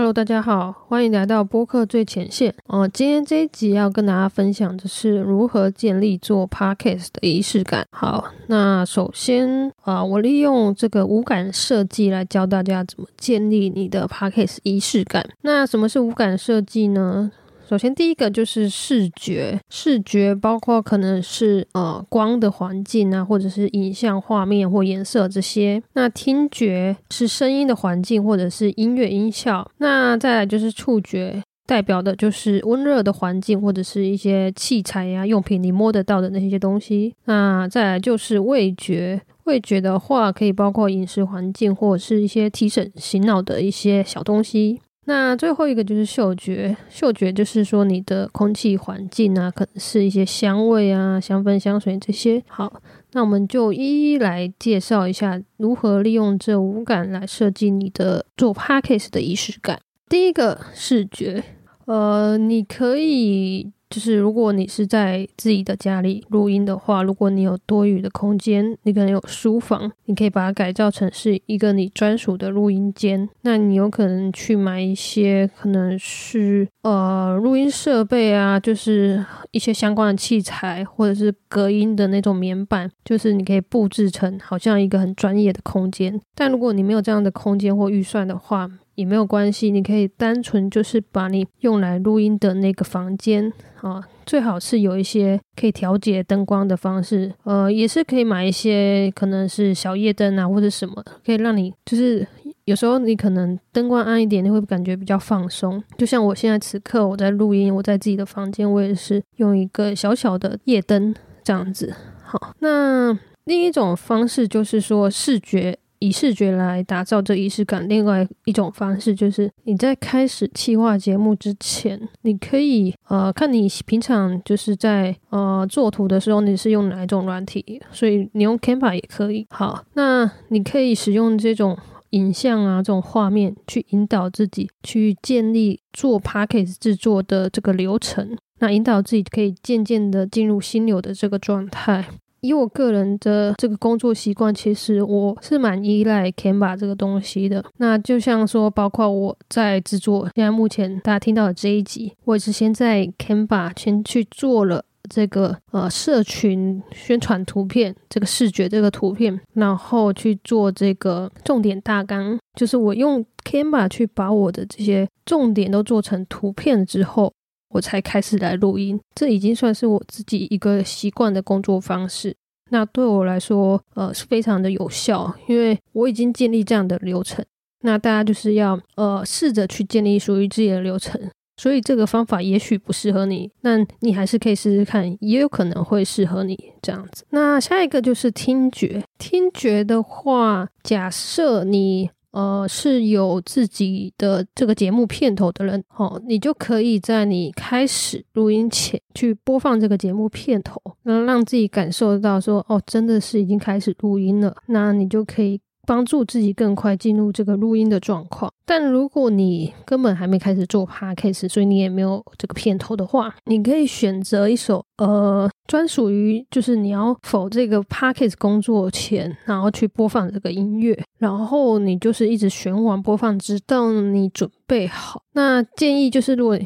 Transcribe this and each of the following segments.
Hello，大家好，欢迎来到播客最前线。哦，今天这一集要跟大家分享的是如何建立做 Podcast 的仪式感。好，那首先啊，我利用这个五感设计来教大家怎么建立你的 Podcast 仪式感。那什么是五感设计呢？首先，第一个就是视觉，视觉包括可能是呃光的环境啊，或者是影像画面或颜色这些。那听觉是声音的环境或者是音乐音效。那再来就是触觉，代表的就是温热的环境或者是一些器材呀、用品，你摸得到的那些东西。那再来就是味觉，味觉的话可以包括饮食环境或者是一些提神醒脑的一些小东西。那最后一个就是嗅觉，嗅觉就是说你的空气环境啊，可能是一些香味啊、香氛、香水这些。好，那我们就一一来介绍一下如何利用这五感来设计你的做 p a c k a g e 的仪式感。第一个视觉，呃，你可以。就是如果你是在自己的家里录音的话，如果你有多余的空间，你可能有书房，你可以把它改造成是一个你专属的录音间。那你有可能去买一些可能是呃录音设备啊，就是一些相关的器材，或者是隔音的那种棉板，就是你可以布置成好像一个很专业的空间。但如果你没有这样的空间或预算的话，也没有关系，你可以单纯就是把你用来录音的那个房间啊，最好是有一些可以调节灯光的方式，呃，也是可以买一些可能是小夜灯啊或者什么，可以让你就是有时候你可能灯光暗一点，你会感觉比较放松。就像我现在此刻我在录音，我在自己的房间，我也是用一个小小的夜灯这样子。好，那另一种方式就是说视觉。以视觉来打造这仪式感。另外一种方式就是你在开始企划节目之前，你可以呃看你平常就是在呃做图的时候你是用哪一种软体，所以你用 Canva 也可以。好，那你可以使用这种影像啊这种画面去引导自己去建立做 p a c k a g e 制作的这个流程，那引导自己可以渐渐的进入心流的这个状态。以我个人的这个工作习惯，其实我是蛮依赖 Canva 这个东西的。那就像说，包括我在制作现在目前大家听到的这一集，我也是先在 Canva 先去做了这个呃社群宣传图片这个视觉这个图片，然后去做这个重点大纲，就是我用 Canva 去把我的这些重点都做成图片之后。我才开始来录音，这已经算是我自己一个习惯的工作方式。那对我来说，呃，是非常的有效，因为我已经建立这样的流程。那大家就是要呃试着去建立属于自己的流程。所以这个方法也许不适合你，那你还是可以试试看，也有可能会适合你这样子。那下一个就是听觉，听觉的话，假设你。呃，是有自己的这个节目片头的人，哦，你就可以在你开始录音前去播放这个节目片头，那让自己感受到说，哦，真的是已经开始录音了，那你就可以。帮助自己更快进入这个录音的状况。但如果你根本还没开始做 podcast，所以你也没有这个片头的话，你可以选择一首呃专属于就是你要否这个 podcast 工作前，然后去播放这个音乐，然后你就是一直循环播放，直到你准备好。那建议就是，如果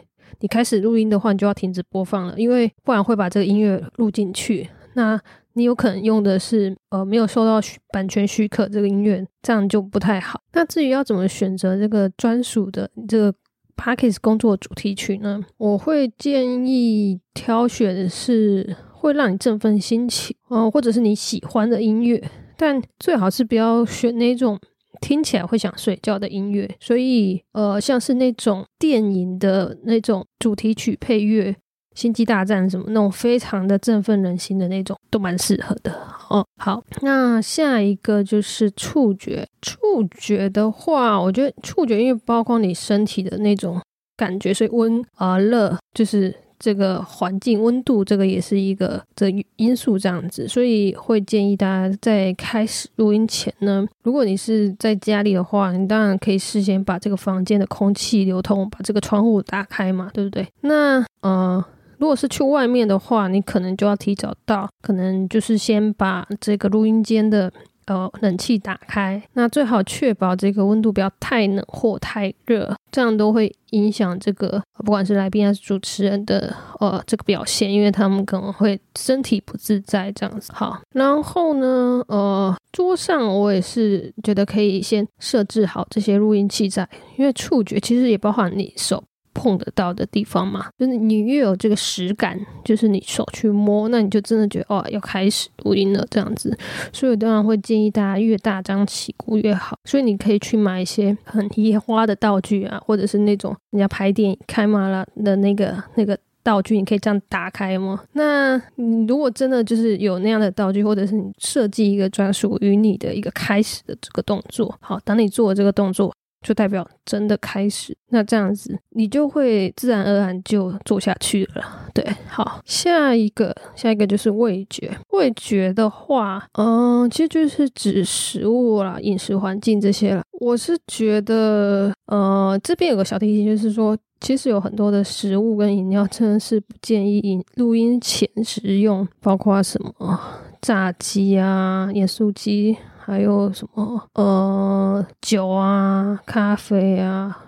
你开始录音的话，你就要停止播放了，因为不然会把这个音乐录进去。那你有可能用的是呃没有受到版权许可这个音乐，这样就不太好。那至于要怎么选择这个专属的这个 p a c k e s 工作主题曲呢？我会建议挑选的是会让你振奋心情，嗯，或者是你喜欢的音乐，但最好是不要选那种听起来会想睡觉的音乐。所以呃，像是那种电影的那种主题曲配乐。星际大战什么那种非常的振奋人心的那种都蛮适合的哦。好，那下一个就是触觉。触觉的话，我觉得触觉因为包括你身体的那种感觉，所以温啊热就是这个环境温度，这个也是一个的因素，这样子，所以会建议大家在开始录音前呢，如果你是在家里的话，你当然可以事先把这个房间的空气流通，把这个窗户打开嘛，对不对？那呃，如果是去外面的话，你可能就要提早到，可能就是先把这个录音间的。呃，冷气打开，那最好确保这个温度不要太冷或太热，这样都会影响这个不管是来宾还是主持人的呃这个表现，因为他们可能会身体不自在这样子。好，然后呢，呃，桌上我也是觉得可以先设置好这些录音器材，因为触觉其实也包含你手。碰得到的地方嘛，就是你越有这个实感，就是你手去摸，那你就真的觉得哦，要开始录音了这样子。所以我当然会建议大家越大张旗鼓越好。所以你可以去买一些很野花的道具啊，或者是那种人家拍电影开马了的那个那个道具，你可以这样打开吗？那你如果真的就是有那样的道具，或者是你设计一个专属于你的一个开始的这个动作，好，当你做了这个动作。就代表真的开始，那这样子你就会自然而然就做下去了。对，好，下一个，下一个就是味觉。味觉的话，嗯，其实就是指食物啦、饮食环境这些了。我是觉得，呃，这边有个小提醒，就是说，其实有很多的食物跟饮料真的是不建议饮录音前食用，包括什么炸鸡啊、盐酥鸡。还有什么呃酒啊、咖啡啊，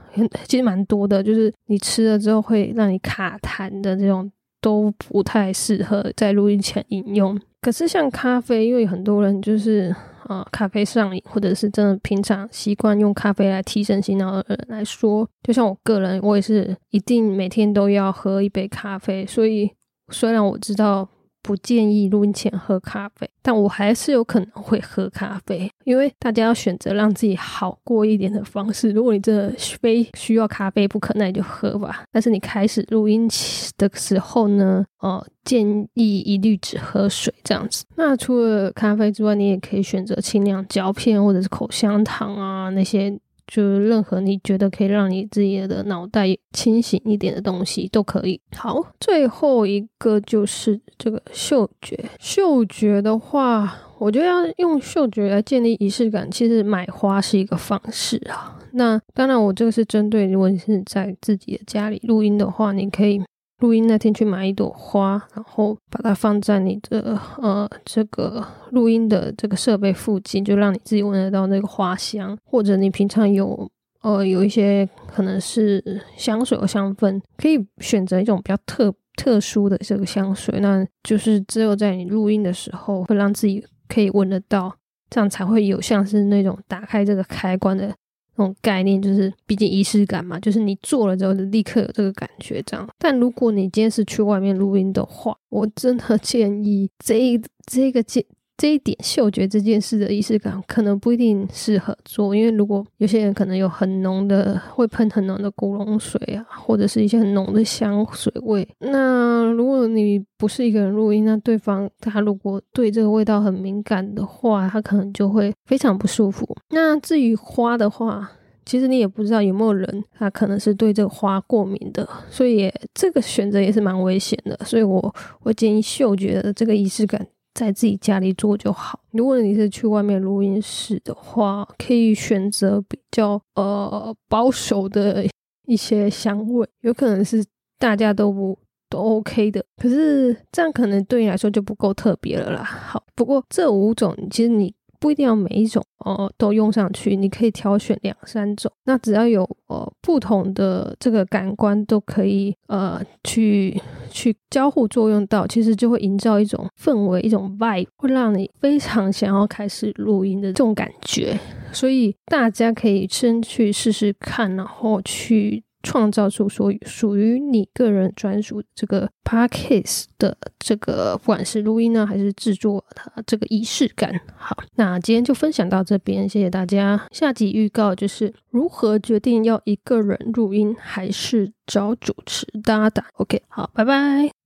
其实蛮多的。就是你吃了之后会让你卡痰的这种，都不太适合在录音前饮用。可是像咖啡，因为很多人就是啊咖啡上瘾，或者是真的平常习惯用咖啡来提神醒脑的人来说，就像我个人，我也是一定每天都要喝一杯咖啡。所以虽然我知道。不建议录音前喝咖啡，但我还是有可能会喝咖啡，因为大家要选择让自己好过一点的方式。如果你真的非需要咖啡不可，那你就喝吧。但是你开始录音的时候呢，呃，建议一律只喝水这样子。那除了咖啡之外，你也可以选择清凉胶片或者是口香糖啊那些。就任何你觉得可以让你自己的脑袋清醒一点的东西都可以。好，最后一个就是这个嗅觉。嗅觉的话，我觉得要用嗅觉来建立仪式感，其实买花是一个方式啊。那当然，我这个是针对如果你是在自己的家里录音的话，你可以。录音那天去买一朵花，然后把它放在你的呃这个录音的这个设备附近，就让你自己闻得到那个花香。或者你平常有呃有一些可能是香水的香氛，可以选择一种比较特特殊的这个香水，那就是只有在你录音的时候会让自己可以闻得到，这样才会有像是那种打开这个开关的。那种概念就是，毕竟仪式感嘛，就是你做了之后就立刻有这个感觉这样。但如果你今天是去外面录音的话，我真的建议这这个建。这一点嗅觉这件事的仪式感可能不一定适合做，因为如果有些人可能有很浓的会喷很浓的古龙水啊，或者是一些很浓的香水味，那如果你不是一个人录音，那对方他如果对这个味道很敏感的话，他可能就会非常不舒服。那至于花的话，其实你也不知道有没有人他可能是对这个花过敏的，所以这个选择也是蛮危险的。所以我我建议嗅觉的这个仪式感。在自己家里做就好。如果你是去外面录音室的话，可以选择比较呃保守的一些香味，有可能是大家都不都 OK 的。可是这样可能对你来说就不够特别了啦。好，不过这五种其实你。不一定要每一种哦都用上去，你可以挑选两三种。那只要有呃不同的这个感官都可以呃去去交互作用到，其实就会营造一种氛围，一种 vibe，会让你非常想要开始录音的这种感觉。所以大家可以先去试试看，然后去。创造出属于属于你个人专属这个 podcast 的这个，不管是录音呢，还是制作它这个仪式感。好，那今天就分享到这边，谢谢大家。下集预告就是如何决定要一个人录音还是找主持搭档。OK，好，拜拜。